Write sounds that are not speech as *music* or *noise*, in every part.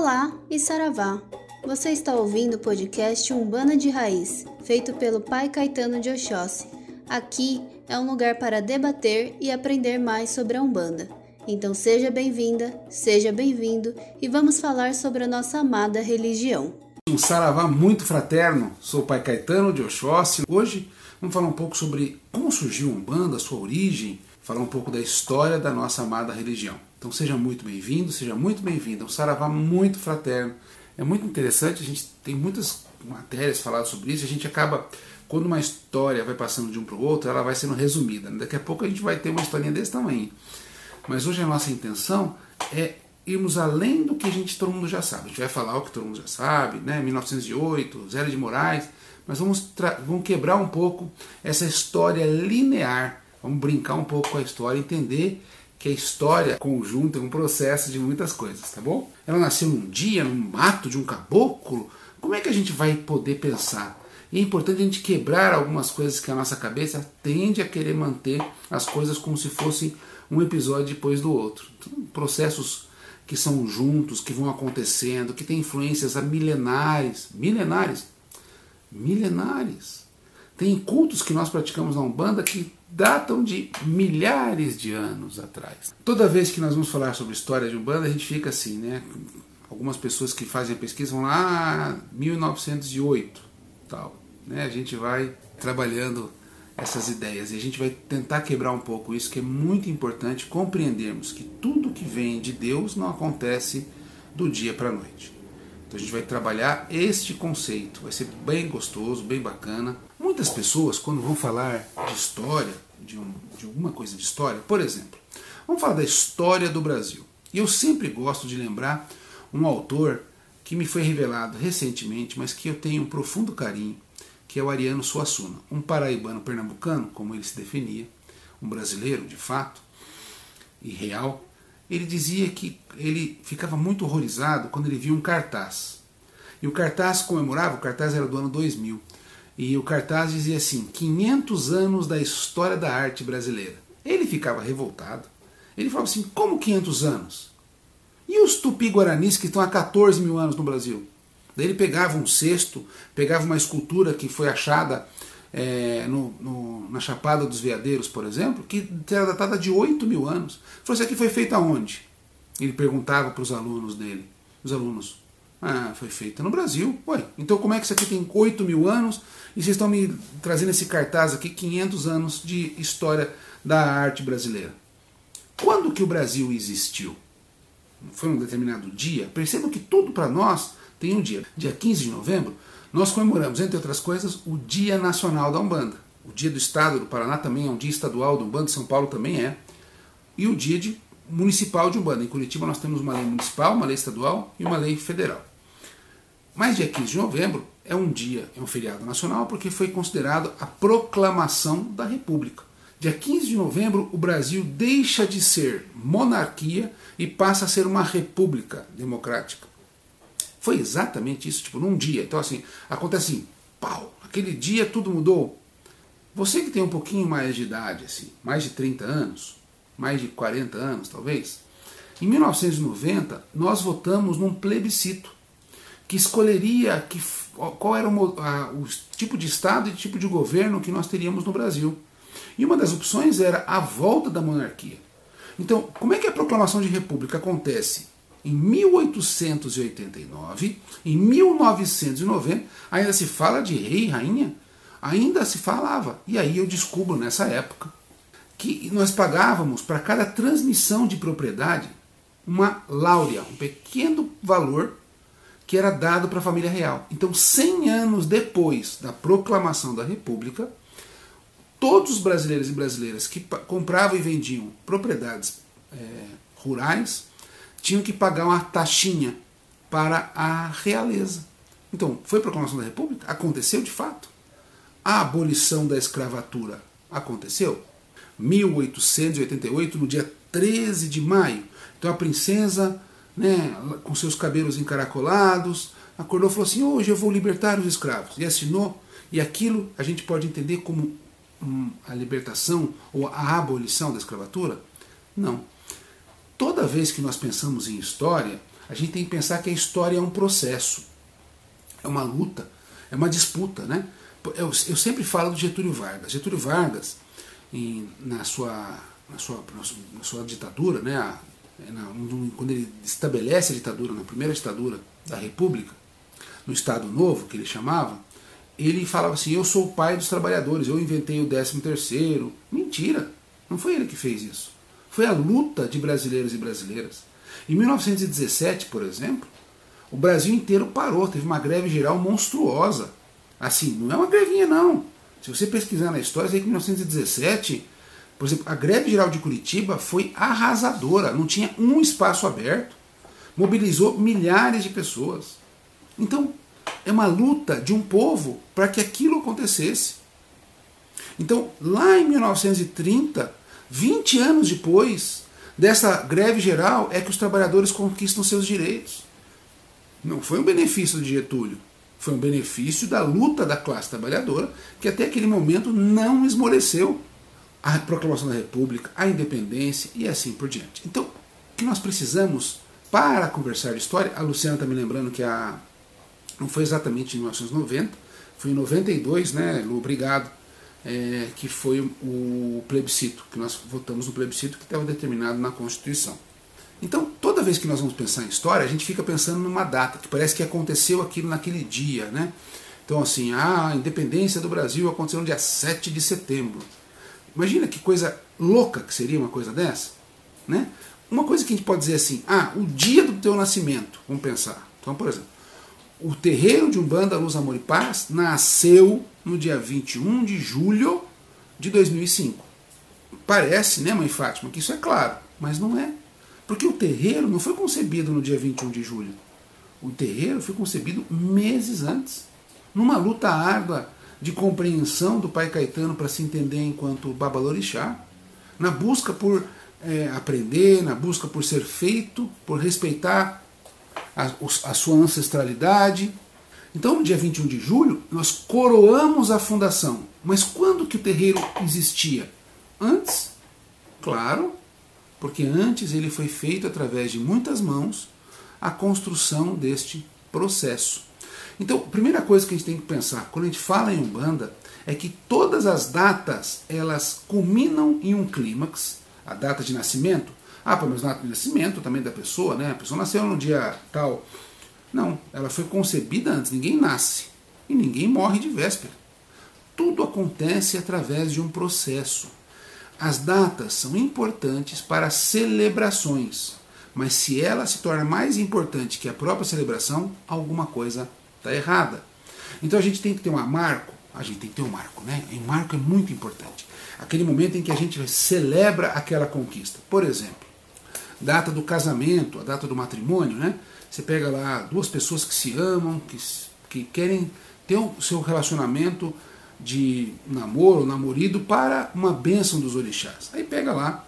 Olá e Saravá! Você está ouvindo o podcast Umbanda de Raiz, feito pelo Pai Caetano de Oxóssi. Aqui é um lugar para debater e aprender mais sobre a Umbanda. Então seja bem-vinda, seja bem-vindo e vamos falar sobre a nossa amada religião. Um saravá muito fraterno, sou o Pai Caetano de Oxóssi. Hoje vamos falar um pouco sobre como surgiu a Umbanda, sua origem, falar um pouco da história da nossa amada religião. Então seja muito bem-vindo, seja muito bem-vinda. Um saravá muito fraterno. É muito interessante, a gente tem muitas matérias faladas sobre isso, a gente acaba, quando uma história vai passando de um para o outro, ela vai sendo resumida. Daqui a pouco a gente vai ter uma historinha desse tamanho. Mas hoje a nossa intenção é irmos além do que a gente todo mundo já sabe. A gente vai falar o que todo mundo já sabe, né? 1908, Zé de Moraes, mas vamos, vamos quebrar um pouco essa história linear. Vamos brincar um pouco com a história, entender que a história conjunta é um processo de muitas coisas, tá bom? Ela nasceu num dia, num mato de um caboclo. Como é que a gente vai poder pensar? E é importante a gente quebrar algumas coisas que a nossa cabeça tende a querer manter as coisas como se fosse um episódio depois do outro. Então, processos que são juntos, que vão acontecendo, que têm influências milenares, milenares, milenares. Tem cultos que nós praticamos na Umbanda que datam de milhares de anos atrás. Toda vez que nós vamos falar sobre história de Umbanda, a gente fica assim, né? Algumas pessoas que fazem a pesquisa vão lá, ah, 1908, tal. Né? A gente vai trabalhando essas ideias e a gente vai tentar quebrar um pouco isso, que é muito importante compreendermos que tudo que vem de Deus não acontece do dia para a noite. Então a gente vai trabalhar este conceito, vai ser bem gostoso, bem bacana. Muitas pessoas, quando vão falar de história, de, um, de alguma coisa de história, por exemplo, vamos falar da história do Brasil. E eu sempre gosto de lembrar um autor que me foi revelado recentemente, mas que eu tenho um profundo carinho, que é o Ariano Suassuna, um paraibano pernambucano, como ele se definia, um brasileiro de fato e real, ele dizia que ele ficava muito horrorizado quando ele via um cartaz. E o cartaz comemorava, o cartaz era do ano 2000, e o cartaz dizia assim: 500 anos da história da arte brasileira. Ele ficava revoltado. Ele falava assim: como 500 anos? E os tupi-guaranis que estão há 14 mil anos no Brasil? Daí ele pegava um cesto, pegava uma escultura que foi achada é, no, no, na Chapada dos Veadeiros, por exemplo, que era datada de 8 mil anos. Falou, isso aqui foi feito aonde? Ele perguntava para os alunos dele. Os alunos, ah, foi feita no Brasil. Ué, então como é que isso aqui tem 8 mil anos e vocês estão me trazendo esse cartaz aqui, 500 anos de história da arte brasileira? Quando que o Brasil existiu? Foi um determinado dia? Percebam que tudo para nós tem um dia. Dia 15 de novembro nós comemoramos, entre outras coisas, o Dia Nacional da Umbanda. O Dia do Estado do Paraná também é um dia estadual do Umbanda, São Paulo também é. E o Dia de Municipal de Umbanda. Em Curitiba nós temos uma lei municipal, uma lei estadual e uma lei federal. Mas dia 15 de novembro é um dia, é um feriado nacional, porque foi considerado a proclamação da República. Dia 15 de novembro, o Brasil deixa de ser monarquia e passa a ser uma república democrática. Foi exatamente isso, tipo, num dia. Então, assim, acontece assim, pau, aquele dia tudo mudou. Você que tem um pouquinho mais de idade, assim, mais de 30 anos, mais de 40 anos talvez, em 1990 nós votamos num plebiscito que escolheria que, qual era o, a, o tipo de Estado e tipo de governo que nós teríamos no Brasil. E uma das opções era a volta da monarquia. Então, como é que a proclamação de república acontece? Em 1889, em 1990, ainda se fala de rei e rainha? Ainda se falava. E aí eu descubro nessa época que nós pagávamos para cada transmissão de propriedade uma láurea, um pequeno valor que era dado para a família real. Então, 100 anos depois da proclamação da República, todos os brasileiros e brasileiras que compravam e vendiam propriedades é, rurais tinham que pagar uma taxinha para a realeza. Então, foi a proclamação da República? Aconteceu de fato. A abolição da escravatura aconteceu? 1888, no dia 13 de maio. Então a princesa, né, com seus cabelos encaracolados, acordou e falou assim: hoje eu vou libertar os escravos. E assinou. E aquilo a gente pode entender como hum, a libertação ou a abolição da escravatura? Não. Toda vez que nós pensamos em história, A gente tem que pensar que a história é um processo, é uma luta, é uma disputa. Né? Eu, eu sempre falo do Getúlio Vargas. Getúlio Vargas, em, na, sua, na, sua, na sua ditadura, né, na, quando ele estabelece a ditadura, na primeira ditadura da República, no Estado Novo, que ele chamava, ele falava assim: Eu sou o pai dos trabalhadores, eu inventei o 13 terceiro. Mentira! Não foi ele que fez isso. Foi a luta de brasileiros e brasileiras. Em 1917, por exemplo, o Brasil inteiro parou, teve uma greve geral monstruosa. Assim, não é uma grevinha, não. Se você pesquisar na história, você vê que em 1917, por exemplo, a greve geral de Curitiba foi arrasadora, não tinha um espaço aberto, mobilizou milhares de pessoas. Então, é uma luta de um povo para que aquilo acontecesse. Então, lá em 1930, 20 anos depois dessa greve geral, é que os trabalhadores conquistam seus direitos. Não foi um benefício de Getúlio, foi um benefício da luta da classe trabalhadora, que até aquele momento não esmoreceu a proclamação da República, a independência e assim por diante. Então, o que nós precisamos para conversar de história, a Luciana está me lembrando que a, não foi exatamente em 1990, foi em 92, né, Lu, obrigado, é, que foi o plebiscito, que nós votamos no plebiscito que estava determinado na Constituição. Então, toda vez que nós vamos pensar em história, a gente fica pensando numa data, que parece que aconteceu aquilo naquele dia, né? Então, assim, ah, a independência do Brasil aconteceu no dia 7 de setembro. Imagina que coisa louca que seria uma coisa dessa, né? Uma coisa que a gente pode dizer assim, ah, o dia do teu nascimento, vamos pensar. Então, por exemplo, o terreiro de Umbanda Luz, Amor e Paz nasceu no dia 21 de julho de 2005. Parece, né, Mãe Fátima, que isso é claro, mas não é. Porque o terreiro não foi concebido no dia 21 de julho. O terreiro foi concebido meses antes, numa luta árdua de compreensão do pai Caetano para se entender enquanto babalorixá, na busca por é, aprender, na busca por ser feito, por respeitar a, a sua ancestralidade. Então, no dia 21 de julho, nós coroamos a fundação. Mas quando que o terreiro existia? Antes? Claro, porque antes ele foi feito através de muitas mãos a construção deste processo. Então, a primeira coisa que a gente tem que pensar quando a gente fala em Umbanda é que todas as datas elas culminam em um clímax, a data de nascimento, ah, mas data de nascimento também da pessoa, né? A pessoa nasceu no dia tal. Não, ela foi concebida antes, ninguém nasce e ninguém morre de véspera. Tudo acontece através de um processo. As datas são importantes para celebrações, mas se ela se torna mais importante que a própria celebração, alguma coisa está errada. Então a gente tem que ter um marco, a gente tem que ter um marco, né? E um marco é muito importante. Aquele momento em que a gente celebra aquela conquista. Por exemplo, data do casamento, a data do matrimônio, né? Você pega lá duas pessoas que se amam, que, que querem ter o seu relacionamento de namoro, namorido para uma bênção dos orixás. Aí pega lá,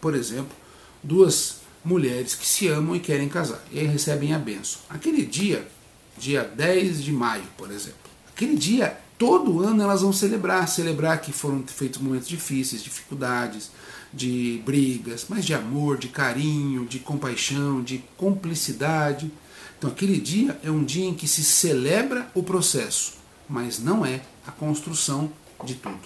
por exemplo, duas mulheres que se amam e querem casar. E aí recebem a bênção. Aquele dia, dia 10 de maio, por exemplo, aquele dia, todo ano elas vão celebrar, celebrar que foram feitos momentos difíceis, dificuldades, de brigas, mas de amor, de carinho, de compaixão, de cumplicidade. Então aquele dia é um dia em que se celebra o processo, mas não é a construção de tudo.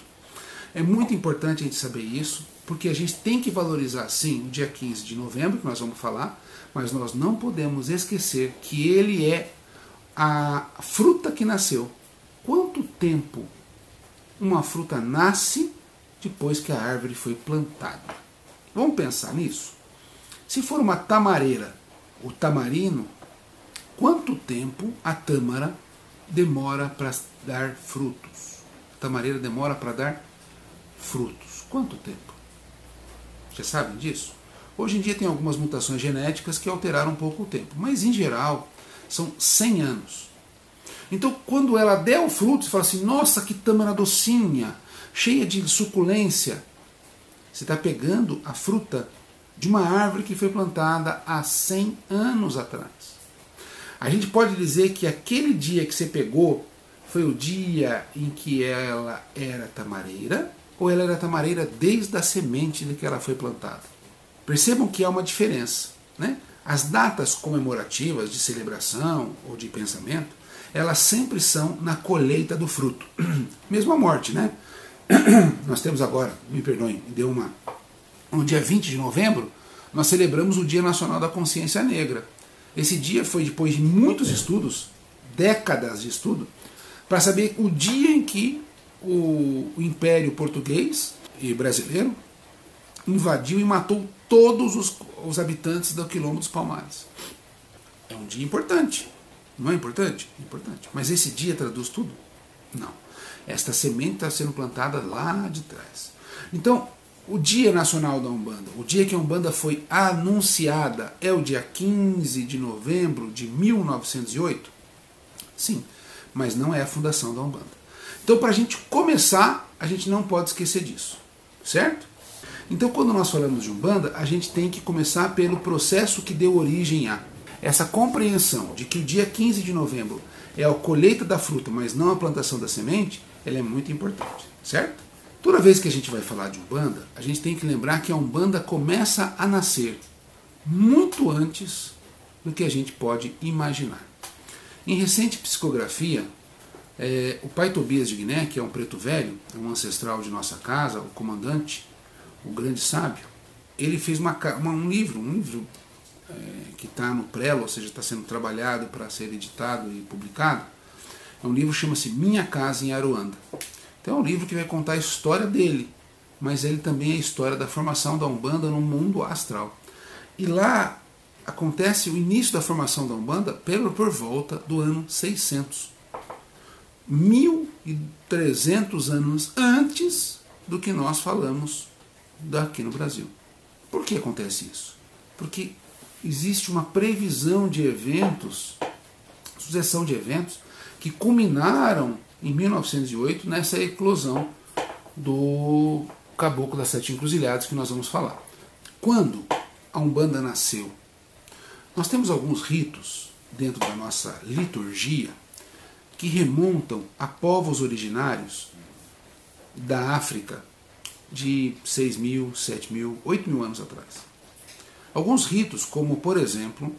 É muito importante a gente saber isso, porque a gente tem que valorizar sim o dia 15 de novembro, que nós vamos falar, mas nós não podemos esquecer que ele é a fruta que nasceu. Quanto tempo uma fruta nasce depois que a árvore foi plantada. Vamos pensar nisso? Se for uma tamareira, o tamarino, quanto tempo a tâmara demora para dar frutos? A tamareira demora para dar frutos. Quanto tempo? Vocês sabem disso? Hoje em dia tem algumas mutações genéticas que alteraram um pouco o tempo, mas em geral são 100 anos. Então, quando ela der o fruto, você fala assim: nossa, que tâmara docinha! Cheia de suculência. Você está pegando a fruta de uma árvore que foi plantada há 100 anos atrás. A gente pode dizer que aquele dia que você pegou foi o dia em que ela era tamareira, ou ela era tamareira desde a semente de que ela foi plantada. Percebam que há uma diferença. Né? As datas comemorativas de celebração ou de pensamento, elas sempre são na colheita do fruto. *clears throat* Mesmo a morte, né? *clears throat* Nós temos agora, me perdoem, deu uma. No dia 20 de novembro, nós celebramos o Dia Nacional da Consciência Negra. Esse dia foi depois de muitos estudos, décadas de estudo, para saber o dia em que o, Império Português e brasileiro invadiu e matou todos os, os habitantes do Quilombo dos Palmares. É um dia importante. Não é importante? Importante. Mas esse dia traduz tudo? Não. Esta semente está sendo plantada lá de trás. Então, o Dia Nacional da Umbanda, o dia que a Umbanda foi anunciada, é o dia 15 de novembro de 1908? Sim, mas não é a fundação da Umbanda. Então, para a gente começar, a gente não pode esquecer disso, certo? Então, quando nós falamos de Umbanda, a gente tem que começar pelo processo que deu origem a. Essa compreensão de que o dia 15 de novembro é a colheita da fruta, mas não a plantação da semente, ela é muito importante, certo? Toda vez que a gente vai falar de Umbanda, a gente tem que lembrar que a Umbanda começa a nascer muito antes do que a gente pode imaginar. Em recente psicografia, é, o pai Tobias de Guiné, que é um preto velho, é um ancestral de nossa casa, o comandante, o grande sábio, ele fez uma, uma, um livro, um livro é, que está no prelo, ou seja, está sendo trabalhado para ser editado e publicado. É um livro chama-se Minha Casa em Aruanda. Então é um livro que vai contar a história dele, mas ele também é a história da formação da Umbanda no mundo astral. E lá acontece o início da formação da Umbanda pelo, por volta do ano 600. 1300 anos antes do que nós falamos daqui no Brasil. Por que acontece isso? Porque existe uma previsão de eventos, sucessão de eventos, que culminaram em 1908 nessa eclosão do Caboclo das Sete Encruzilhadas que nós vamos falar. Quando a Umbanda nasceu, nós temos alguns ritos dentro da nossa liturgia que remontam a povos originários da África de 6 mil, 7 mil, 8 mil anos atrás. Alguns ritos, como por exemplo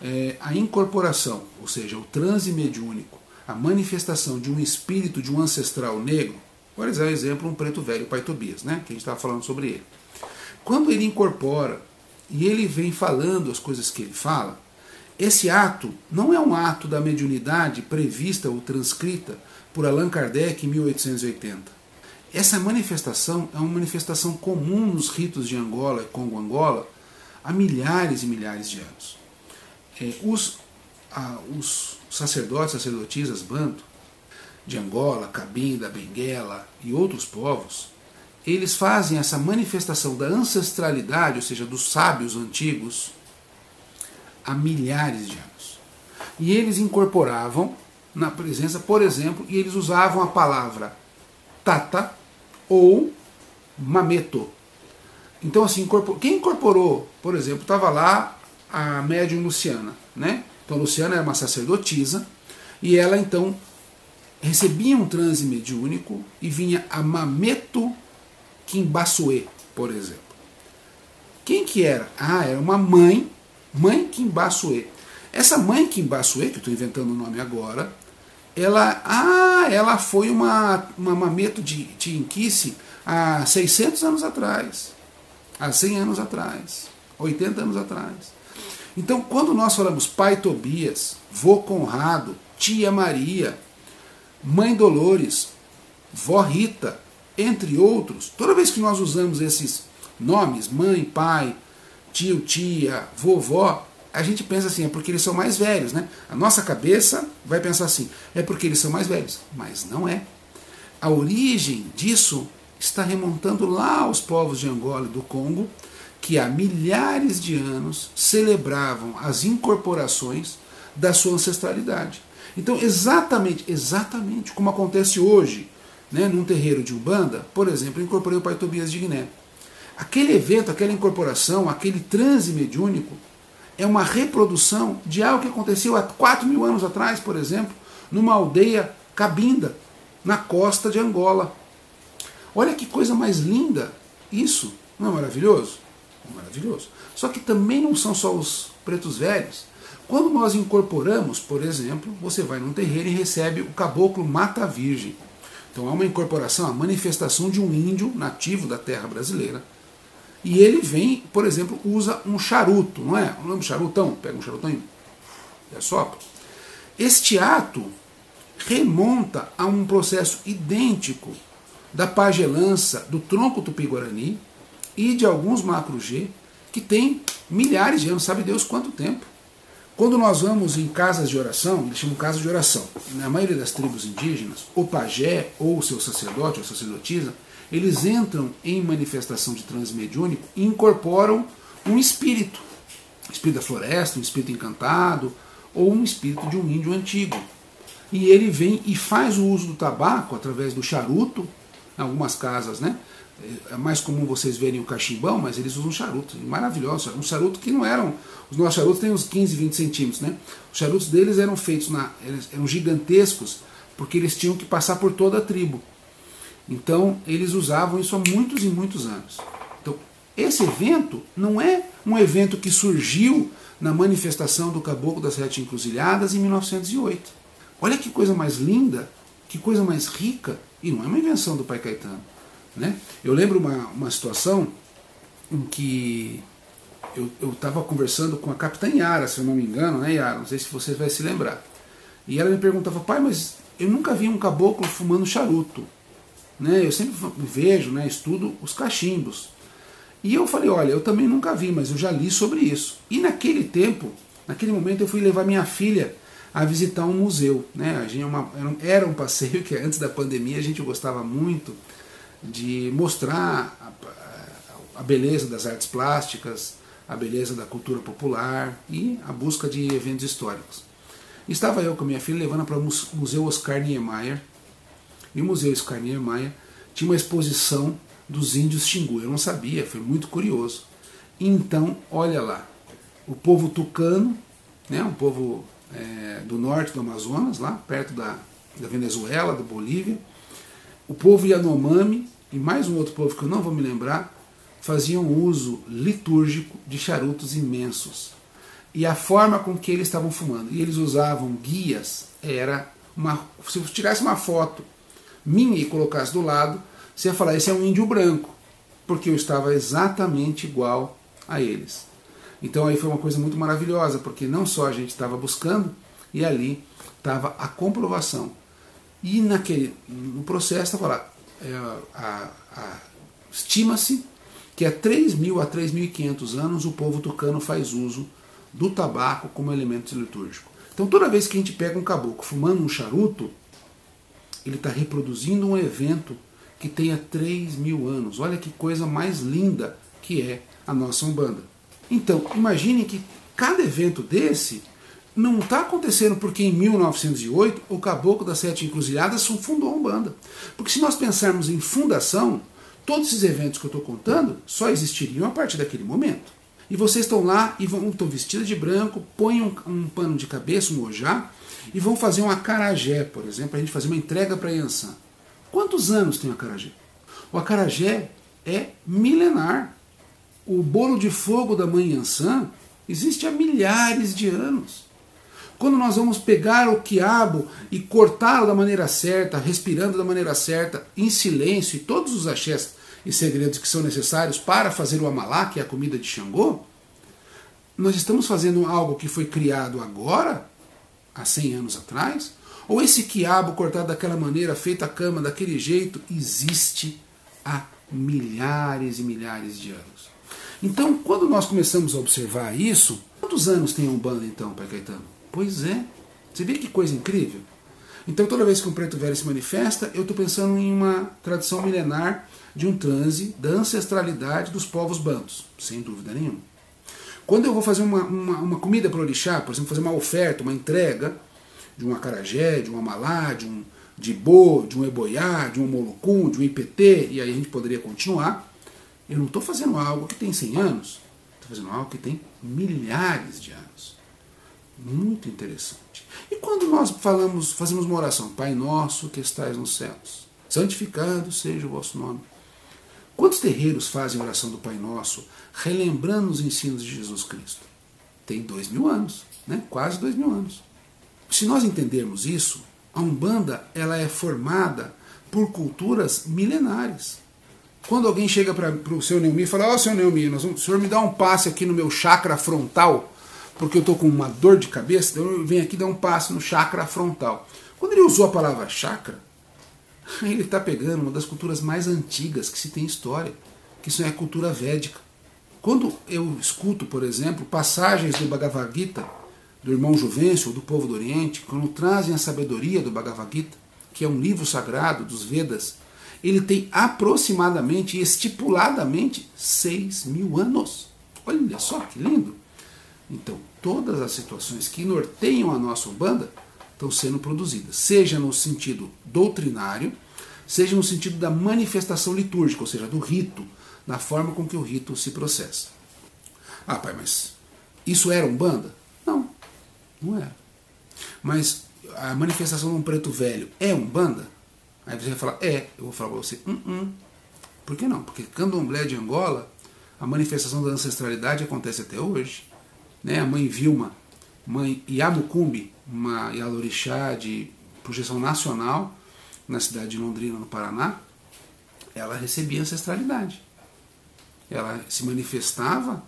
é, a incorporação, ou seja, o transe mediúnico, a manifestação de um espírito de um ancestral negro, por exemplo, um preto velho, pai Tobias, né, que a gente estava falando sobre ele. Quando ele incorpora e ele vem falando as coisas que ele fala, esse ato não é um ato da mediunidade prevista ou transcrita por Allan Kardec em 1880. Essa manifestação é uma manifestação comum nos ritos de Angola e Congo-Angola há milhares e milhares de anos. É, os, ah, os sacerdotes, sacerdotisas banto de Angola, Cabinda, Benguela e outros povos, eles fazem essa manifestação da ancestralidade, ou seja, dos sábios antigos, há milhares de anos. E eles incorporavam na presença, por exemplo, e eles usavam a palavra tata ou mameto. Então, assim, quem incorporou, por exemplo, estava lá a médium Luciana, né? Então, Luciana era uma sacerdotisa e ela então recebia um transe mediúnico e vinha a Mameto Kimbasue, por exemplo. Quem que era? Ah, era uma mãe, mãe Kimbasue. Essa mãe Kimbasue, que eu estou inventando o nome agora, ela, ah, ela foi uma, uma Mameto de, de Inquice há 600 anos atrás, há 100 anos atrás, 80 anos atrás. Então, quando nós falamos pai Tobias, vô Conrado, tia Maria, mãe Dolores, vó Rita, entre outros, toda vez que nós usamos esses nomes, mãe, pai, tio, tia, vovó, a gente pensa assim, é porque eles são mais velhos, né? A nossa cabeça vai pensar assim, é porque eles são mais velhos. Mas não é. A origem disso está remontando lá aos povos de Angola e do Congo, que há milhares de anos celebravam as incorporações da sua ancestralidade. Então, exatamente, exatamente como acontece hoje, né, num terreiro de Umbanda, por exemplo, eu incorporei o pai Tobias de Guiné. Aquele evento, aquela incorporação, aquele transe mediúnico, é uma reprodução de algo que aconteceu há 4 mil anos atrás, por exemplo, numa aldeia cabinda, na costa de Angola. Olha que coisa mais linda isso, não é maravilhoso? Maravilhoso. Só que também não são só os pretos velhos. Quando nós incorporamos, por exemplo, você vai num terreiro e recebe o caboclo mata virgem. Então há uma incorporação, a manifestação de um índio nativo da terra brasileira. E ele vem, por exemplo, usa um charuto, não é? Não lembra charutão? Pega um charutão e assopra. Este ato remonta a um processo idêntico da pagelança do tronco tupi-guarani e de alguns macro-G que tem milhares de anos, sabe Deus quanto tempo. Quando nós vamos em casas de oração, eles chamam casas de oração, na maioria das tribos indígenas, o pajé ou o seu sacerdote ou sacerdotisa, eles entram em manifestação de transmediúnico e incorporam um espírito, espírito da floresta, um espírito encantado, ou um espírito de um índio antigo. E ele vem e faz o uso do tabaco através do charuto, em algumas casas, né? É mais comum vocês verem o cachimbão, mas eles usam charuto, maravilhoso. Um charuto que não eram. Os nossos charutos têm uns 15, 20 centímetros, né? Os charutos deles eram feitos, na, eram gigantescos, porque eles tinham que passar por toda a tribo. Então, eles usavam isso há muitos e muitos anos. Então, esse evento não é um evento que surgiu na manifestação do Caboclo das Sete Encruzilhadas em 1908. Olha que coisa mais linda, que coisa mais rica, e não é uma invenção do pai Caetano. Né? Eu lembro uma, uma situação em que eu estava conversando com a capitã Yara, se eu não me engano, né, Yara? Não sei se você vai se lembrar. E ela me perguntava, pai, mas eu nunca vi um caboclo fumando charuto. Né? Eu sempre vejo, né, estudo os cachimbos. E eu falei, olha, eu também nunca vi, mas eu já li sobre isso. E naquele tempo, naquele momento, eu fui levar minha filha a visitar um museu. Né? A gente, é era um passeio *laughs* que antes da pandemia a gente gostava muito de mostrar a, a beleza das artes plásticas, a beleza da cultura popular e a busca de eventos históricos. Estava eu com minha filha levando para o Museu Oscar Niemeyer. E o Museu Oscar Niemeyer tinha uma exposição dos índios Xingu. Eu não sabia, foi muito curioso. Então, olha lá, o povo tucano, né, um povo é, do norte do Amazonas, lá perto da, da Venezuela, da Bolívia, o povo Yanomami e mais um outro povo que eu não vou me lembrar, faziam uso litúrgico de charutos imensos. E a forma com que eles estavam fumando, e eles usavam guias, era uma. Se você tirasse uma foto minha e colocasse do lado, você ia falar, esse é um índio branco, porque eu estava exatamente igual a eles. Então aí foi uma coisa muito maravilhosa, porque não só a gente estava buscando, e ali estava a comprovação. E naquele, no processo é, estima-se que há 3 mil a 3.500 anos o povo tucano faz uso do tabaco como elemento litúrgico. Então toda vez que a gente pega um caboclo fumando um charuto, ele está reproduzindo um evento que tenha 3 mil anos. Olha que coisa mais linda que é a nossa Umbanda. Então, imagine que cada evento desse não está acontecendo porque em 1908 o Caboclo das Sete Encruzilhadas fundou a Umbanda. Porque se nós pensarmos em fundação, todos esses eventos que eu estou contando só existiriam a partir daquele momento. E vocês estão lá e estão vestidos de branco, põem um, um, pano de cabeça, um ojá, e vão fazer um acarajé, por exemplo, para a gente fazer uma entrega para Yansan. Quantos anos tem o acarajé? O acarajé é milenar. O bolo de fogo da mãe Yansan existe há milhares de anos. Quando nós vamos pegar o quiabo e cortá-lo da maneira certa, respirando da maneira certa, em silêncio, e todos os axés e segredos que são necessários para fazer o amalá, que é a comida de Xangô, nós estamos fazendo algo que foi criado agora, há 100 anos atrás, ou esse quiabo cortado daquela maneira, feito a cama daquele jeito, existe há milhares e milhares de anos. Então, quando nós começamos a observar isso, quantos anos tem a Umbanda então, Pai Caetano? Pois é. Você vê que coisa incrível? Então, toda vez que um preto velho se manifesta, eu estou pensando em uma tradição milenar de um transe da ancestralidade dos povos bantos, sem dúvida nenhuma. Quando eu vou fazer uma, uma, uma comida para o orixá, por exemplo, fazer uma oferta, uma entrega, de um acarajé, de um amalá, de um de bo, de um eboiá, de um molucum, de um IPT, e aí a gente poderia continuar. Eu não estou fazendo algo que tem 100 anos, estou fazendo algo que tem milhares de anos. Muito interessante. E quando nós falamos, fazemos uma oração, Pai nosso que estais nos céus, santificado seja o vosso nome. Quantos terreiros fazem a oração do Pai Nosso relembrando os ensinos de Jesus Cristo? Tem dois mil anos, né? quase dois mil anos. Se nós entendermos isso, a Umbanda ela é formada por culturas milenares. Quando alguém chega para o seu Neumi e fala, ó oh, seu Neumi, nós vamos, o senhor me dá um passe aqui no meu chakra frontal, porque eu estou com uma dor de cabeça, então eu venho aqui dar um passe no chakra frontal. Quando ele usou a palavra chakra, *laughs* ele está pegando uma das culturas mais antigas que se tem história, que isso é a cultura védica. Quando eu escuto, por exemplo, passagens do Bhagavad Gita, do irmão Juvencio, do povo do Oriente, quando trazem a sabedoria do Bhagavad Gita, que é um livro sagrado dos Vedas, ele tem aproximadamente, estipuladamente, 6 mil anos. Olha só que lindo! Então, todas as situações que norteiam a nossa Umbanda estão sendo produzidas, seja no sentido doutrinário, seja no sentido da manifestação litúrgica, ou seja, do rito, da forma com que o rito se processa. Ah, pai, mas isso era Umbanda? Não, não era. Mas a manifestação de um preto velho é Umbanda? Aí você vai falar, é. Eu vou falar para você, hum, hum. Por que não? Porque candomblé de Angola, a manifestação da ancestralidade acontece até hoje. Né? A mãe Vilma, mãe Yamucumbi, uma Yalorixá de projeção nacional, na cidade de Londrina, no Paraná, ela recebia ancestralidade. Ela se manifestava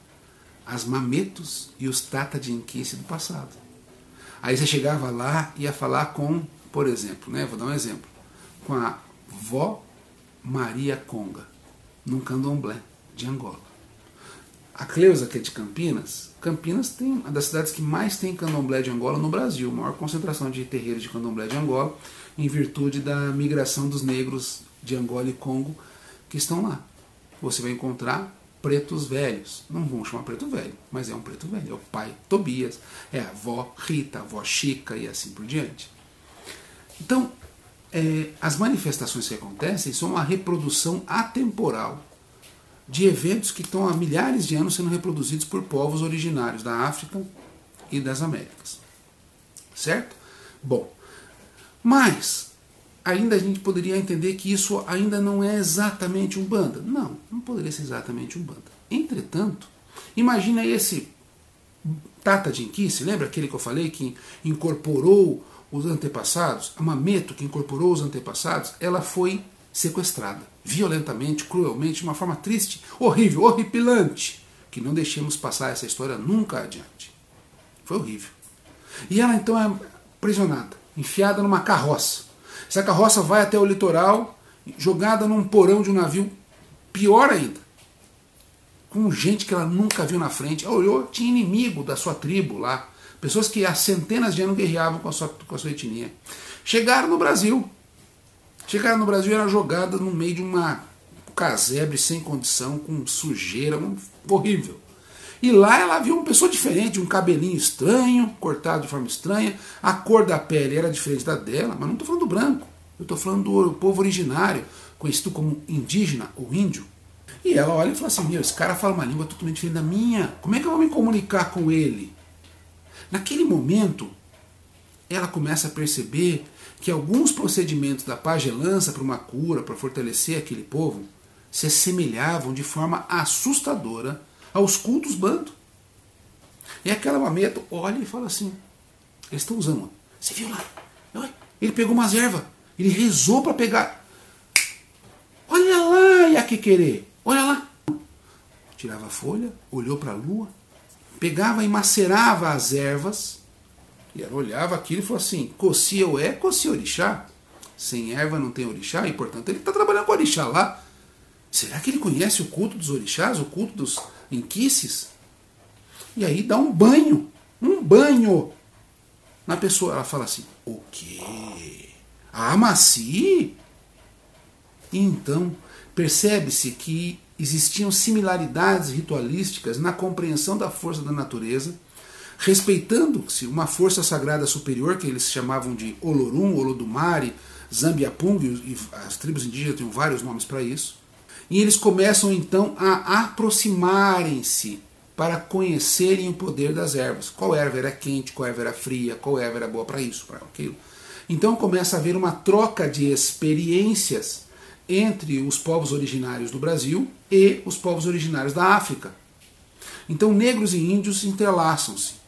as mametos e os tata de inquice do passado. Aí você chegava lá e ia falar com, por exemplo, né, vou dar um exemplo, com a vó Maria Conga, num candomblé de Angola. A Cleusa, que é de Campinas, Campinas tem uma das cidades que mais tem candomblé de Angola no Brasil, maior concentração de terreiros de candomblé de Angola, em virtude da migração dos negros de Angola e Congo que estão lá. Você vai encontrar pretos velhos. Não vamos chamar preto velho, mas é um preto velho. É o pai Tobias, é a avó Rita, a avó Chica e assim por diante. Então, é, as manifestações que acontecem são uma reprodução atemporal de eventos que estão há milhares de anos sendo reproduzidos por povos originários da África e das Américas. Certo? Bom, mas ainda a gente poderia entender que isso ainda não é exatamente um banda. Não, não poderia ser exatamente um banda. Entretanto, imagina esse Tata Inquice, lembra aquele que eu falei que incorporou os antepassados? A Mameto que incorporou os antepassados, ela foi sequestrada, violentamente, cruelmente, de uma forma triste, horrível, horripilante, que não deixemos passar essa história nunca adiante. Foi horrível. E ela então é aprisionada, enfiada numa carroça. Essa carroça vai até o litoral, jogada num porão de um navio, pior ainda, com gente que ela nunca viu na frente. Ela olhou, tinha inimigo da sua tribo lá, pessoas que há centenas de anos guerreavam com a sua, com a sua etnia. Chegaram no Brasil, Chegaram no Brasil era jogada no meio de uma casebre sem condição, com sujeira, um, horrível. E lá ela viu uma pessoa diferente, um cabelinho estranho, cortado de forma estranha, a cor da pele era diferente da dela, mas não estou falando do branco, eu estou falando do povo originário, conhecido como indígena ou índio. E ela olha e fala assim: Meu, esse cara fala uma língua totalmente diferente da minha, como é que eu vou me comunicar com ele? Naquele momento, ela começa a perceber que alguns procedimentos da pagelança para uma cura, para fortalecer aquele povo, se assemelhavam de forma assustadora aos cultos bando. E aquela mameta olha e fala assim: eles estão usando. Você viu lá? Ele pegou umas ervas, ele rezou para pegar. Olha lá, e aqui querer, olha lá. Tirava a folha, olhou para a lua, pegava e macerava as ervas e ela olhava aquilo e falou assim: Cocia o é, cocia orixá. Sem erva não tem orixá, e portanto ele está trabalhando com orixá lá. Será que ele conhece o culto dos orixás, o culto dos inquices? E aí dá um banho, um banho na pessoa. Ela fala assim: O quê? Ah, maci? Então, percebe-se que existiam similaridades ritualísticas na compreensão da força da natureza respeitando-se uma força sagrada superior, que eles chamavam de Olorum, Olodumare, Zambiapung, e as tribos indígenas têm vários nomes para isso. E eles começam então a aproximarem-se para conhecerem o poder das ervas. Qual erva era quente, qual erva era fria, qual erva era boa para isso, para aquilo. Então começa a haver uma troca de experiências entre os povos originários do Brasil e os povos originários da África. Então, negros e índios entrelaçam-se.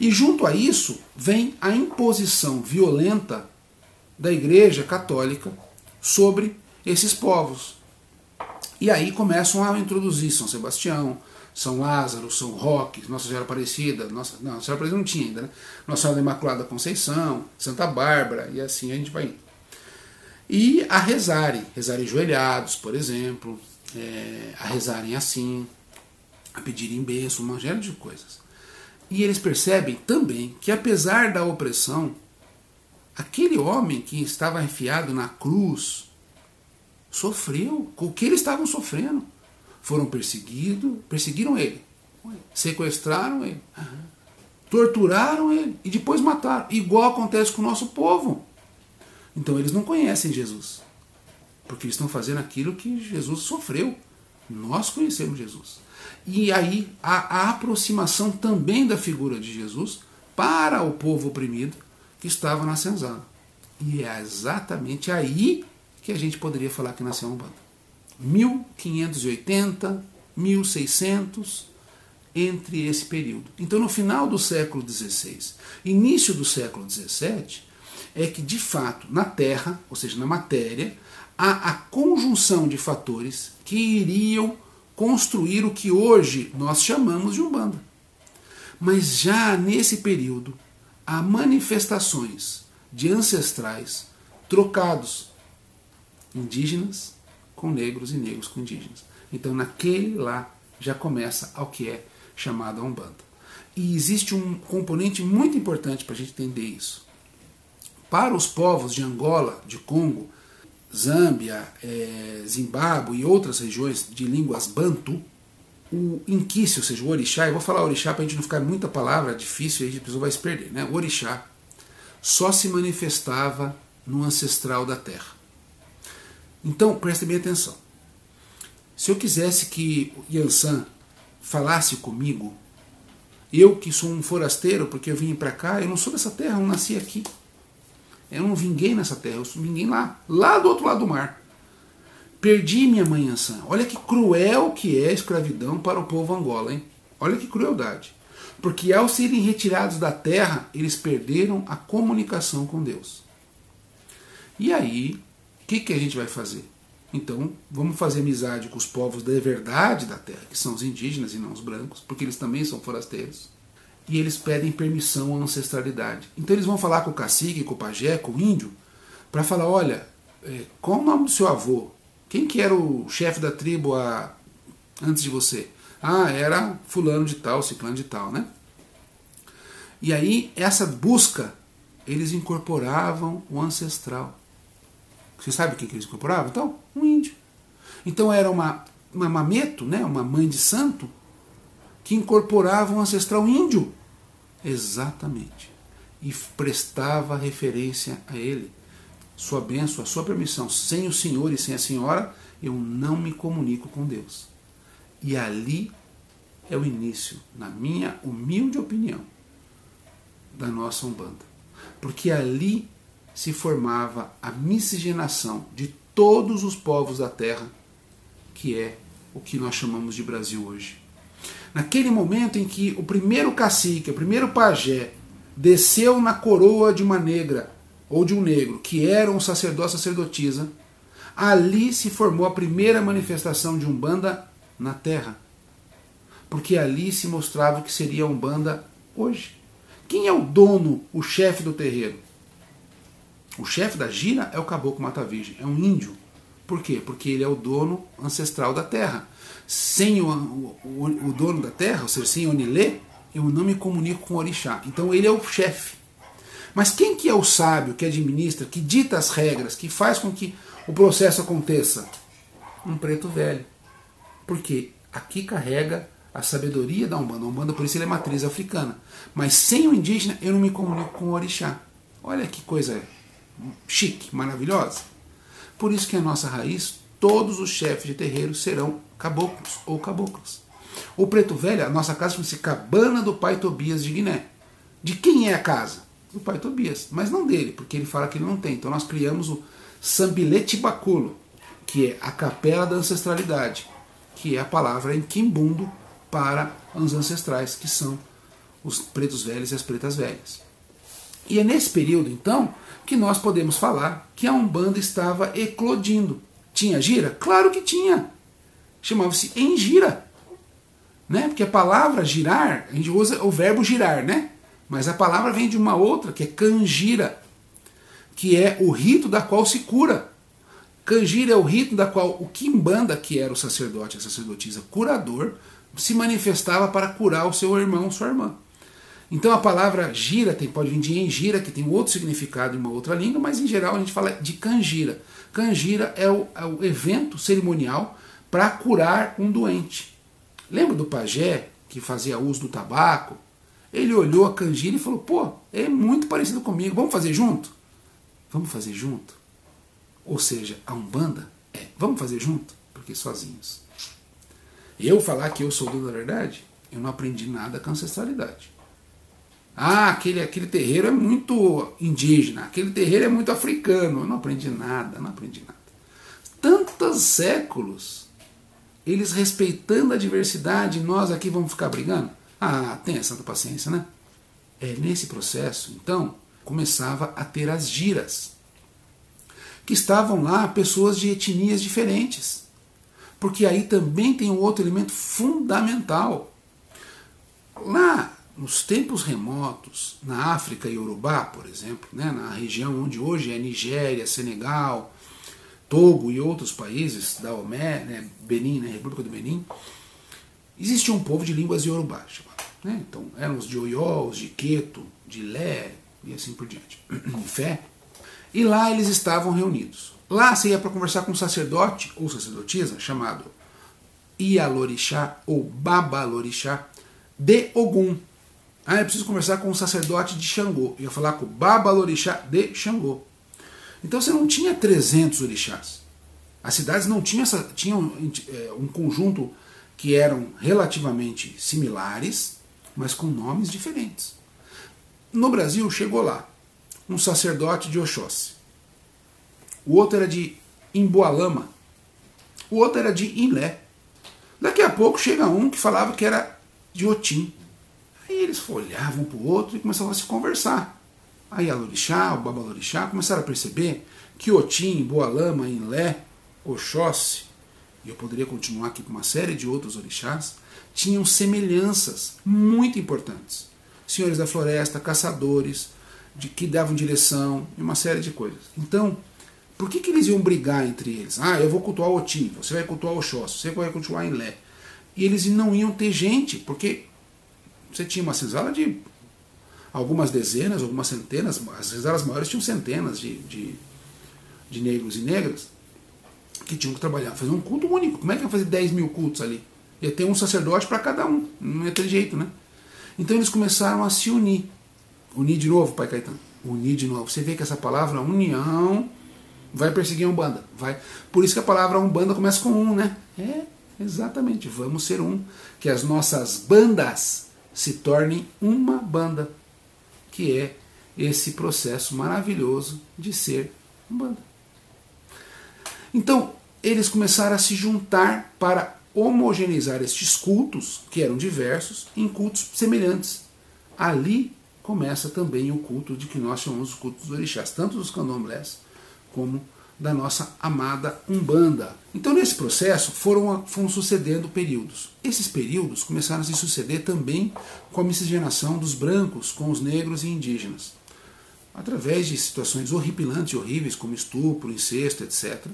E junto a isso vem a imposição violenta da Igreja Católica sobre esses povos. E aí começam a introduzir São Sebastião, São Lázaro, São Roque, Nossa Senhora Aparecida, Nossa, não, Nossa Senhora Aparecida não tinha ainda, né? Nossa Senhora da Imaculada Conceição, Santa Bárbara, e assim a gente vai indo. E a rezarem, rezarem joelhados, por exemplo, é, a rezarem assim, a pedirem bênção, uma série de coisas. E eles percebem também que apesar da opressão, aquele homem que estava enfiado na cruz sofreu com o que eles estavam sofrendo. Foram perseguidos, perseguiram ele, sequestraram ele, torturaram ele e depois mataram. Igual acontece com o nosso povo. Então eles não conhecem Jesus. Porque eles estão fazendo aquilo que Jesus sofreu. Nós conhecemos Jesus. E aí a, a aproximação também da figura de Jesus para o povo oprimido que estava na senzala. E é exatamente aí que a gente poderia falar que nasceu a Umbanda. 1580, 1600, entre esse período. Então, no final do século XVI, início do século XVII, é que de fato na Terra, ou seja, na matéria, há a conjunção de fatores que iriam construir o que hoje nós chamamos de Umbanda. Mas já nesse período há manifestações de ancestrais trocados indígenas com negros e negros com indígenas. Então, naquele lá já começa ao que é chamado a Umbanda. E existe um componente muito importante para a gente entender isso. Para os povos de Angola, de Congo, Zâmbia, é, Zimbábue e outras regiões de línguas bantu, o inquice, ou seja, o orixá, eu vou falar orixá para a gente não ficar muita palavra difícil e a pessoa vai se perder, né? O orixá só se manifestava no ancestral da terra. Então, preste bem atenção. Se eu quisesse que Yansan falasse comigo, eu que sou um forasteiro, porque eu vim para cá, eu não sou dessa terra, eu nasci aqui. Eu não vinguei nessa terra, eu vinguei lá, lá do outro lado do mar. Perdi minha mãe Yansan. Olha que cruel que é a escravidão para o povo Angola, hein? Olha que crueldade. Porque ao serem retirados da terra, eles perderam a comunicação com Deus. E aí, que, que a gente vai fazer? Então, vamos fazer amizade com os povos da verdade da terra, que são os indígenas e não os brancos, porque eles também são forasteiros. E eles pedem permissão à ancestralidade. Então, eles vão falar com o cacique, com o pajé, com o índio, para falar: olha, é, qual o nome do seu avô? Quem que era o chefe da tribo a... antes de você? Ah, era fulano de tal, ciclano de tal, né? E aí, essa busca, eles incorporavam o ancestral. Você sabe o que, eles incorporavam? Então, um índio. Então era uma, uma mameto, né, uma mãe de santo, que incorporava um ancestral índio. Exatamente. E prestava referência a ele. Sua bênção, a sua permissão. Sem o senhor e sem a senhora, eu não me comunico com Deus. E ali é o início, na minha humilde opinião, da nossa Umbanda. Porque ali se formava a miscigenação de todos os povos da terra, que é o que nós chamamos de Brasil hoje. Naquele momento em que o primeiro cacique, o primeiro pajé, desceu na coroa de uma negra ou de um negro, que era um sacerdote sacerdotisa, ali se formou a primeira manifestação de Umbanda na terra. Porque ali se mostrava o que seria Umbanda hoje. Quem é o dono, o chefe do terreiro? O chefe da gira é o caboclo mata virgem, é um índio. Por quê? Porque ele é o dono ancestral da terra. Sem o, o, o dono da terra, ou seja, sem Onilê, eu não me comunico com o orixá. Então ele é o chefe. Mas quem que é o sábio que administra, que dita as regras, que faz com que o processo aconteça? Um preto velho. Porque aqui carrega a sabedoria da Umbanda. A Umbanda, por isso, ele é matriz africana. Mas sem o indígena, eu não me comunico com o orixá. Olha que coisa chique, maravilhosa. Por isso que a nossa raiz, todos os chefes de terreiro serão caboclos ou caboclas. O Preto Velho, a nossa casa chama-se Cabana do Pai Tobias de Guiné. De quem é a casa? Do Pai Tobias, mas não dele, porque ele fala que ele não tem. Então nós criamos o Sambilete Baculo, que é a capela da ancestralidade, que é a palavra em quimbundo para os ancestrais, que são os pretos velhos e as pretas velhas. E é nesse período, então, que nós podemos falar que a Umbanda estava eclodindo. Tinha gira? Claro que tinha. Chamava-se engira. Né? Porque a palavra girar, a gente usa o verbo girar, né? Mas a palavra vem de uma outra, que é cangira, que é o rito da qual se cura. Cangira é o rito da qual o Kimbanda, que era o sacerdote, a sacerdotisa curador, se manifestava para curar o seu irmão, sua irmã. Então a palavra gira tem, pode vir de engira, que tem outro significado em uma outra língua, mas em geral a gente fala de cangira. Cangira é o, é o evento cerimonial para curar um doente. Lembra do pajé que fazia uso do tabaco? Ele olhou a cangira e falou: pô, é muito parecido comigo, vamos fazer junto? Vamos fazer junto? Ou seja, a Umbanda é, vamos fazer junto? Porque sozinhos. Eu falar que eu sou dono da verdade, eu não aprendi nada com ancestralidade. Ah, aquele, aquele terreiro é muito indígena, aquele terreiro é muito africano. Eu não aprendi nada, não aprendi nada. Tantos séculos, eles respeitando a diversidade, nós aqui vamos ficar brigando? Ah, tenha santa paciência, né? É nesse processo, então, começava a ter as giras, que estavam lá pessoas de etnias diferentes. Porque aí também tem um outro elemento fundamental. Lá nos tempos remotos, na África e Urubá, por exemplo, né, na região onde hoje é Nigéria, Senegal, Togo e outros países da Omé, né, Benin, né, República do Benin, existia um povo de línguas Yorubá. Né? Então eram os de Oyó, os de Queto, de Lé e assim por diante, *clears throat* de Fé. E lá eles estavam reunidos. Lá você ia para conversar com um sacerdote ou sacerdotisa chamado Ialorixá ou Babalorixá de Ogum. Ah, eu preciso conversar com um sacerdote de Xangô. Eu ia falar com o Babalorixá de Xangô. Então você não tinha 300 orixás. As cidades não tinham, essa, tinham é, um conjunto que eram relativamente similares, mas com nomes diferentes. No Brasil chegou lá um sacerdote de Oxóssi. O outro era de Imboalama. O outro era de Inlé. Daqui a pouco chega um que falava que era de Otim. Aí eles olhavam para o outro e começavam a se conversar. Aí a Lorixá, o Babalorixá, começaram a perceber que Otim, Boalama, Inlé, Oxóssi, e eu poderia continuar aqui com uma série de outros orixás, tinham semelhanças muito importantes. Senhores da floresta, caçadores, de, que davam direção e uma série de coisas. Então, por que, que eles iam brigar entre eles? Ah, eu vou cultuar Otim, você vai cultuar Oxóssi, você vai cultuar Inlé. E eles não iam ter gente, porque você tinha uma senzala de algumas dezenas, algumas centenas, as senzalas maiores tinham centenas de, de, de, negros e negras que tinham que trabalhar, fazer um culto único. Como é que ia fazer 10 mil cultos ali? Ia ter um sacerdote para cada um, não ia ter jeito, né? Então eles começaram a se unir. Unir de novo, Pai Caetano. Unir de novo. Você vê que essa palavra união vai perseguir a Umbanda. Vai. Por isso que a palavra Umbanda começa com um, né? É, exatamente. Vamos ser um. Que as nossas bandas se tornem uma banda, que é esse processo maravilhoso de ser uma banda. Então, eles começaram a se juntar para homogeneizar estes cultos, que eram diversos, em cultos semelhantes. Ali começa também o culto de que nós chamamos de cultos dos orixás, tanto dos candomblés como da nossa amada Umbanda. Então, nesse processo, foram, foram sucedendo períodos. Esses períodos começaram a se suceder também com a miscigenação dos brancos com os negros e indígenas, através de situações horripilantes e horríveis, como estupro, incesto, etc.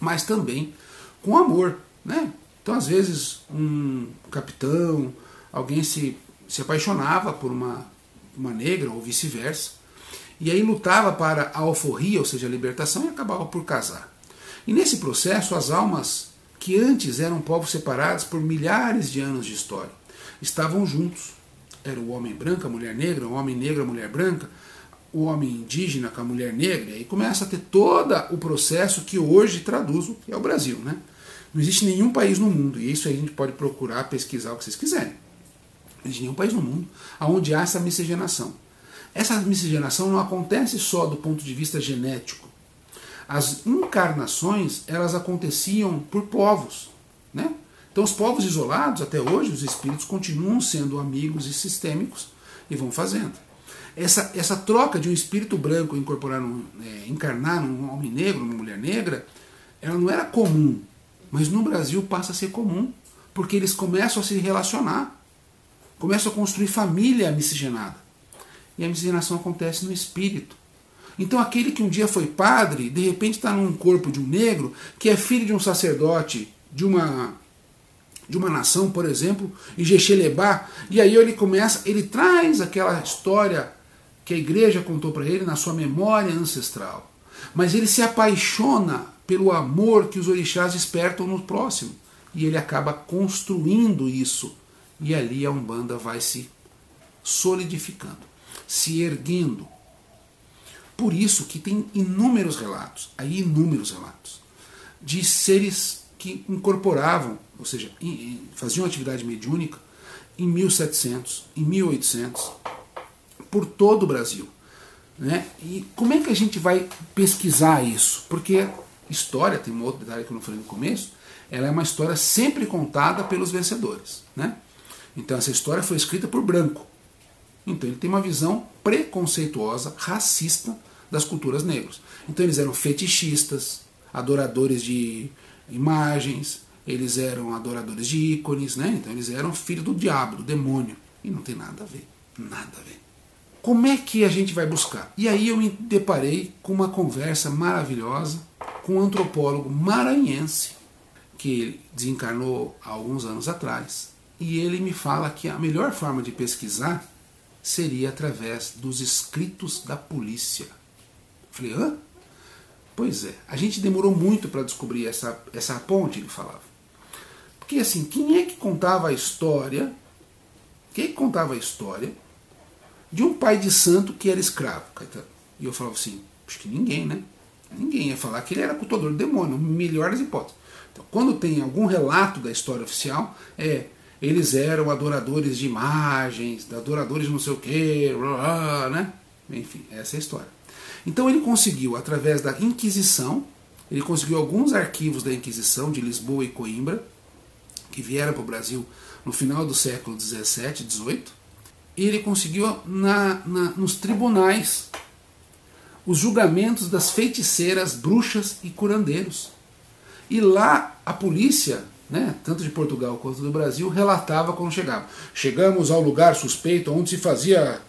Mas também com amor. Né? Então, às vezes, um capitão, alguém se, se apaixonava por uma, uma negra ou vice-versa e aí lutava para a alforria, ou seja, a libertação, e acabava por casar. E nesse processo, as almas que antes eram povos separados por milhares de anos de história estavam juntos. Era o homem branco, a mulher negra, o homem negro, a mulher branca, o homem indígena com a mulher negra, e aí começa a ter todo o processo que hoje traduz o que é o Brasil. Né? Não existe nenhum país no mundo, e isso a gente pode procurar, pesquisar o que vocês quiserem. Não existe nenhum país no mundo onde há essa miscigenação. Essa miscigenação não acontece só do ponto de vista genético. as encarnações elas aconteciam por povos, né? Então os povos isolados até hoje os espíritos continuam sendo amigos e sistêmicos e vão fazendo. Essa, essa troca de um espírito branco incorporar num, é, encarnar num homem negro, numa mulher negra, ela não era comum, mas no Brasil passa a ser comum, porque eles começam a se relacionar, começam a construir família miscigenada. E a miscigenação acontece no espírito. Então aquele que um dia foi padre, de repente está num corpo de um negro, que é filho de um sacerdote de uma de uma nação, por exemplo, em Jexelebá, e aí ele começa, ele traz aquela história que a igreja contou para ele na sua memória ancestral. Mas ele se apaixona pelo amor que os orixás despertam no próximo. E ele acaba construindo isso. E ali a Umbanda vai se solidificando, se erguendo, por isso que tem inúmeros relatos, aí inúmeros relatos, de seres que incorporavam, ou seja, faziam atividade mediúnica em 1700, em 1800, por todo o Brasil. Né? E como é que a gente vai pesquisar isso? Porque história, tem um outro detalhe que eu não falei no começo, ela é uma história sempre contada pelos vencedores. Né? Então essa história foi escrita por branco. Então ele tem uma visão preconceituosa, racista das culturas negras. Então eles eram fetichistas, adoradores de imagens, eles eram adoradores de ícones, né? Então eles eram filhos do diabo, do demônio. E não tem nada a ver, nada a ver. Como é que a gente vai buscar? E aí eu me deparei com uma conversa maravilhosa com um antropólogo maranhense que desencarnou há alguns anos atrás. E ele me fala que a melhor forma de pesquisar seria através dos escritos da polícia. Falei, hã? Pois é, a gente demorou muito para descobrir essa, essa ponte, ele falava. Porque assim, quem é que contava a história? Quem é que contava a história de um pai de santo que era escravo, Caetano? E eu falava assim, acho que ninguém, né? Ninguém ia falar que ele era cultuador do demônio, melhor das hipóteses. Então, quando tem algum relato da história oficial, é eles eram adoradores de imagens, adoradores de não sei o quê, né? Enfim, essa é a história. Então ele conseguiu, através da Inquisição, ele conseguiu alguns arquivos da Inquisição de Lisboa e Coimbra, que vieram para o Brasil no final do século 17, 18, e ele conseguiu na, na, nos tribunais os julgamentos das feiticeiras, bruxas e curandeiros. E lá a polícia, né, tanto de Portugal quanto do Brasil, relatava quando chegava. Chegamos ao lugar suspeito onde se fazia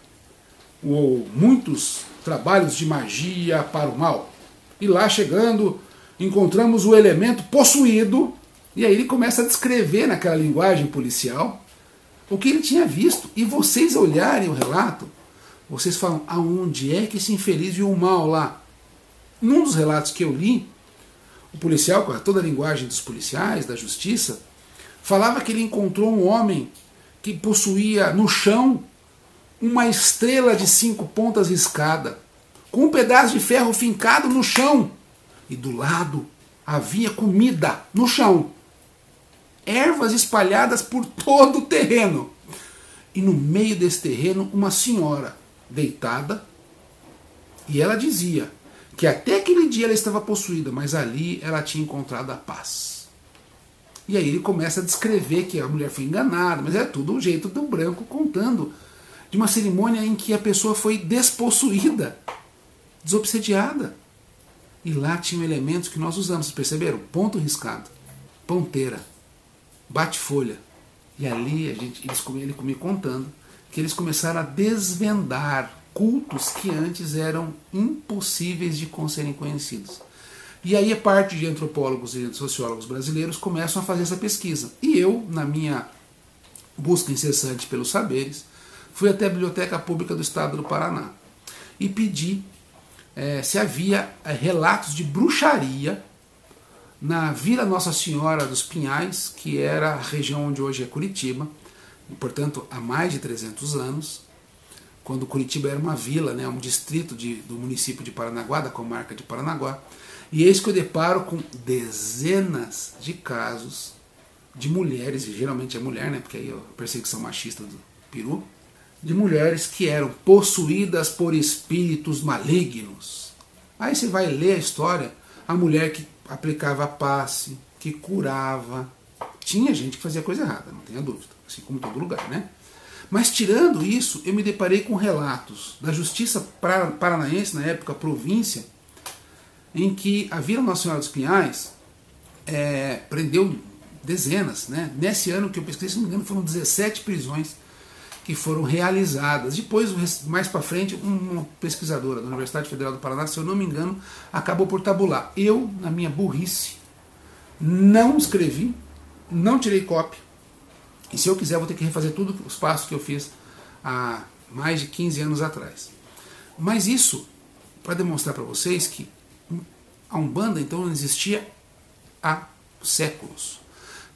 o, muitos trabalhos de magia para o mal. E lá chegando, encontramos o elemento possuído, e aí ele começa a descrever naquela linguagem policial o que ele tinha visto. E vocês olharem o relato, vocês falam: aonde é que esse infeliz viu o mal lá? Num dos relatos que eu li, o policial, com toda a linguagem dos policiais, da justiça, falava que ele encontrou um homem que possuía no chão uma estrela de cinco pontas riscada, com um pedaço de ferro fincado no chão. E do lado havia comida no chão. Ervas espalhadas por todo o terreno. E no meio desse terreno, uma senhora deitada. E ela dizia que até aquele dia ela estava possuída, mas ali ela tinha encontrado a paz. E aí ele começa a descrever que a mulher foi enganada, mas é tudo um jeito do branco contando de uma cerimônia em que a pessoa foi despossuída, desobsediada. E lá tinham elementos que nós usamos, perceberam? Ponto riscado, ponteira, bate-folha. E ali a gente, eles, ele me contando que eles começaram a desvendar cultos que antes eram impossíveis de serem conhecidos. E aí parte de antropólogos e sociólogos brasileiros começam a fazer essa pesquisa. E eu, na minha busca incessante pelos saberes, fui até a Biblioteca Pública do Estado do Paraná e pedi é, se havia é, relatos de bruxaria na Vila Nossa Senhora dos Pinhais, que era a região onde hoje é Curitiba, portanto há mais de 300 anos, quando Curitiba era uma vila, né, um distrito de, do município de Paranaguá, da comarca de Paranaguá, e eis que eu deparo com dezenas de casos de mulheres, e geralmente é mulher, né, porque aí é a perseguição machista do peru, de mulheres que eram possuídas por espíritos malignos. Aí você vai ler a história, a mulher que aplicava passe, que curava. Tinha gente que fazia coisa errada, não tenha dúvida, assim como todo lugar, né? Mas tirando isso, eu me deparei com relatos da Justiça Paranaense, na época província, em que a Vila Nacional dos Pinhais é, prendeu dezenas. Né? Nesse ano que eu pesquisei, se não me engano, foram 17 prisões que foram realizadas. Depois, mais para frente, uma pesquisadora da Universidade Federal do Paraná, se eu não me engano, acabou por tabular. Eu, na minha burrice, não escrevi, não tirei cópia. E se eu quiser, vou ter que refazer tudo os passos que eu fiz há mais de 15 anos atrás. Mas isso para demonstrar para vocês que a Umbanda então não existia há séculos.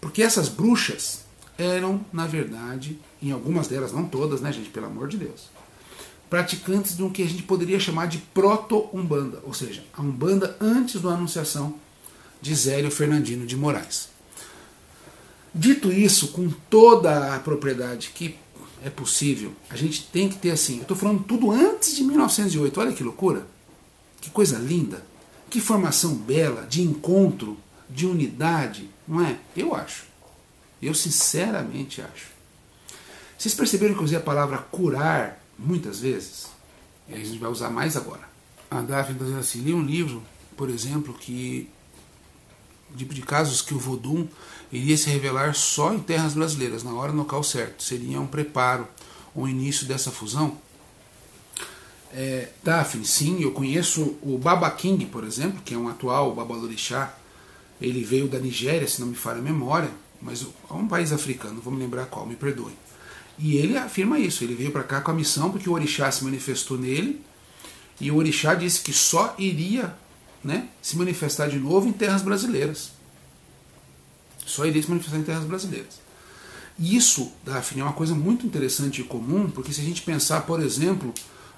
Porque essas bruxas eram, na verdade, em algumas delas, não todas, né, gente, pelo amor de Deus, praticantes de um que a gente poderia chamar de proto-umbanda, ou seja, a umbanda antes da anunciação de Zélio Fernandino de Moraes. Dito isso, com toda a propriedade que é possível, a gente tem que ter assim, eu estou falando tudo antes de 1908, olha que loucura, que coisa linda, que formação bela, de encontro, de unidade, não é? Eu acho. Eu sinceramente acho. Vocês perceberam que eu usei a palavra curar muitas vezes? E a gente vai usar mais agora. A Daphne está dizendo assim: li um livro, por exemplo, que. Tipo de casos que o Vodum iria se revelar só em terras brasileiras, na hora no local certo. Seria um preparo, um início dessa fusão. É, Daphne, sim, eu conheço o Baba King, por exemplo, que é um atual Babalorixá. Ele veio da Nigéria, se não me falha a memória, mas é um país africano, vou me lembrar qual, me perdoe. E ele afirma isso, ele veio para cá com a missão porque o orixá se manifestou nele e o orixá disse que só iria né, se manifestar de novo em terras brasileiras. Só iria se manifestar em terras brasileiras. E isso, Daphne, é uma coisa muito interessante e comum, porque se a gente pensar, por exemplo,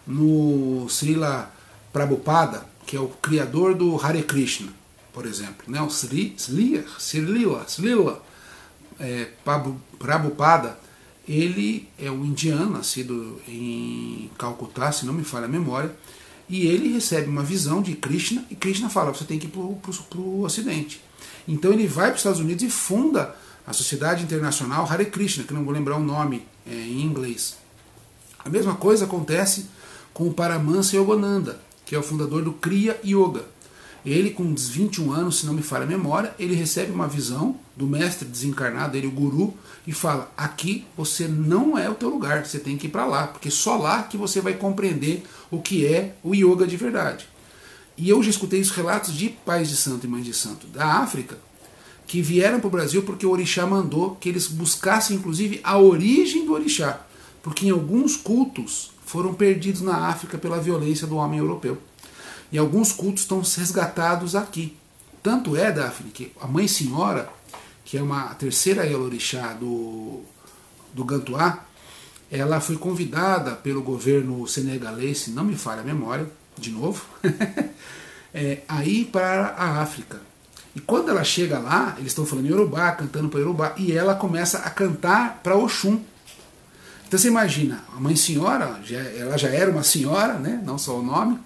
no Srila Prabhupada, que é o criador do Hare Krishna, por exemplo, né? o Sri, Srila, Srila, Srila é, Prabhupada, ele é um indiano, nascido em Calcutá, se não me falha a memória, e ele recebe uma visão de Krishna, e Krishna fala, você tem que ir para o Ocidente. Então ele vai para os Estados Unidos e funda a Sociedade Internacional Hare Krishna, que não vou lembrar o nome é, em inglês. A mesma coisa acontece com o Paramansa Yogananda, que é o fundador do Kriya Yoga. Ele, com uns 21 anos, se não me falha a memória, ele recebe uma visão do mestre desencarnado, ele, o guru, e fala: aqui você não é o teu lugar, você tem que ir para lá, porque só lá que você vai compreender o que é o yoga de verdade. E eu já escutei os relatos de pais de santo e mães de santo da África que vieram para o Brasil porque o orixá mandou que eles buscassem, inclusive, a origem do orixá, porque em alguns cultos foram perdidos na África pela violência do homem europeu. E alguns cultos estão resgatados aqui. Tanto é, Daphne, que a Mãe Senhora, que é uma terceira Elorixá do, do Gantuá, ela foi convidada pelo governo senegalês, se não me falha a memória, de novo, *laughs* é, a ir para a África. E quando ela chega lá, eles estão falando em Yorubá, cantando para Yorubá, e ela começa a cantar para Oxum. Então você imagina, a Mãe Senhora, ela já era uma senhora, né, não só o nome,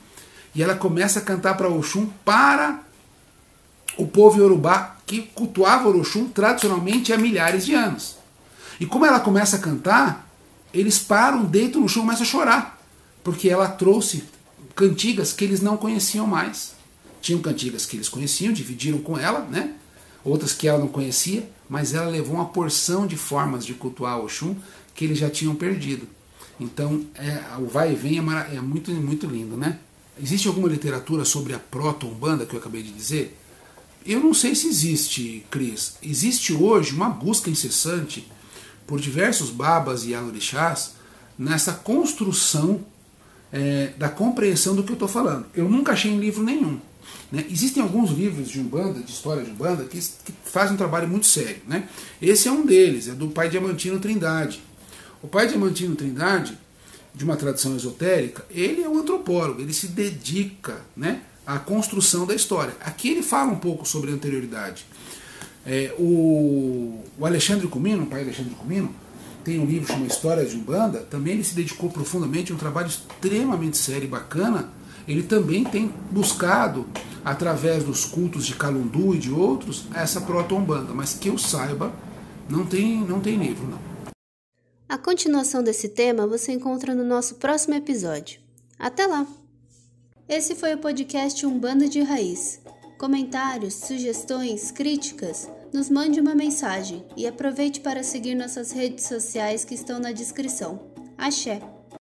e ela começa a cantar para Oxum para o povo iorubá que cultuava Oxum tradicionalmente há milhares de anos. E como ela começa a cantar, eles param, deitam no chão e começam a chorar, porque ela trouxe cantigas que eles não conheciam mais. Tinham cantigas que eles conheciam, dividiram com ela, né? outras que ela não conhecia, mas ela levou uma porção de formas de cultuar Oxum que eles já tinham perdido. Então, é, o vai e vem é, é muito, muito lindo, né? Existe alguma literatura sobre a proto-umbanda que eu acabei de dizer? Eu não sei se existe, Cris. Existe hoje uma busca incessante por diversos babas e alorixás nessa construção é, da compreensão do que eu estou falando. Eu nunca achei em livro nenhum. Né? Existem alguns livros de Umbanda, de história de Umbanda, que, que fazem um trabalho muito sério. Né? Esse é um deles, é do pai Diamantino Trindade. O pai Diamantino Trindade de uma tradição esotérica, ele é um antropólogo, ele se dedica né, à construção da história. Aqui ele fala um pouco sobre anterioridade. É, o, o, Alexandre Comino, o pai Alexandre Comino, tem um livro chamado História de Umbanda, também ele se dedicou profundamente a um trabalho extremamente sério e bacana ele também tem buscado, através dos cultos de Calundu e de outros, essa proto-umbanda, mas que eu saiba, não tem, não tem livro, não. A continuação desse tema você encontra no nosso próximo episódio. Até lá! Esse foi o podcast Umbanda de Raiz. Comentários, sugestões, críticas, nos mande uma mensagem e aproveite para seguir nossas redes sociais que estão na descrição. Axé!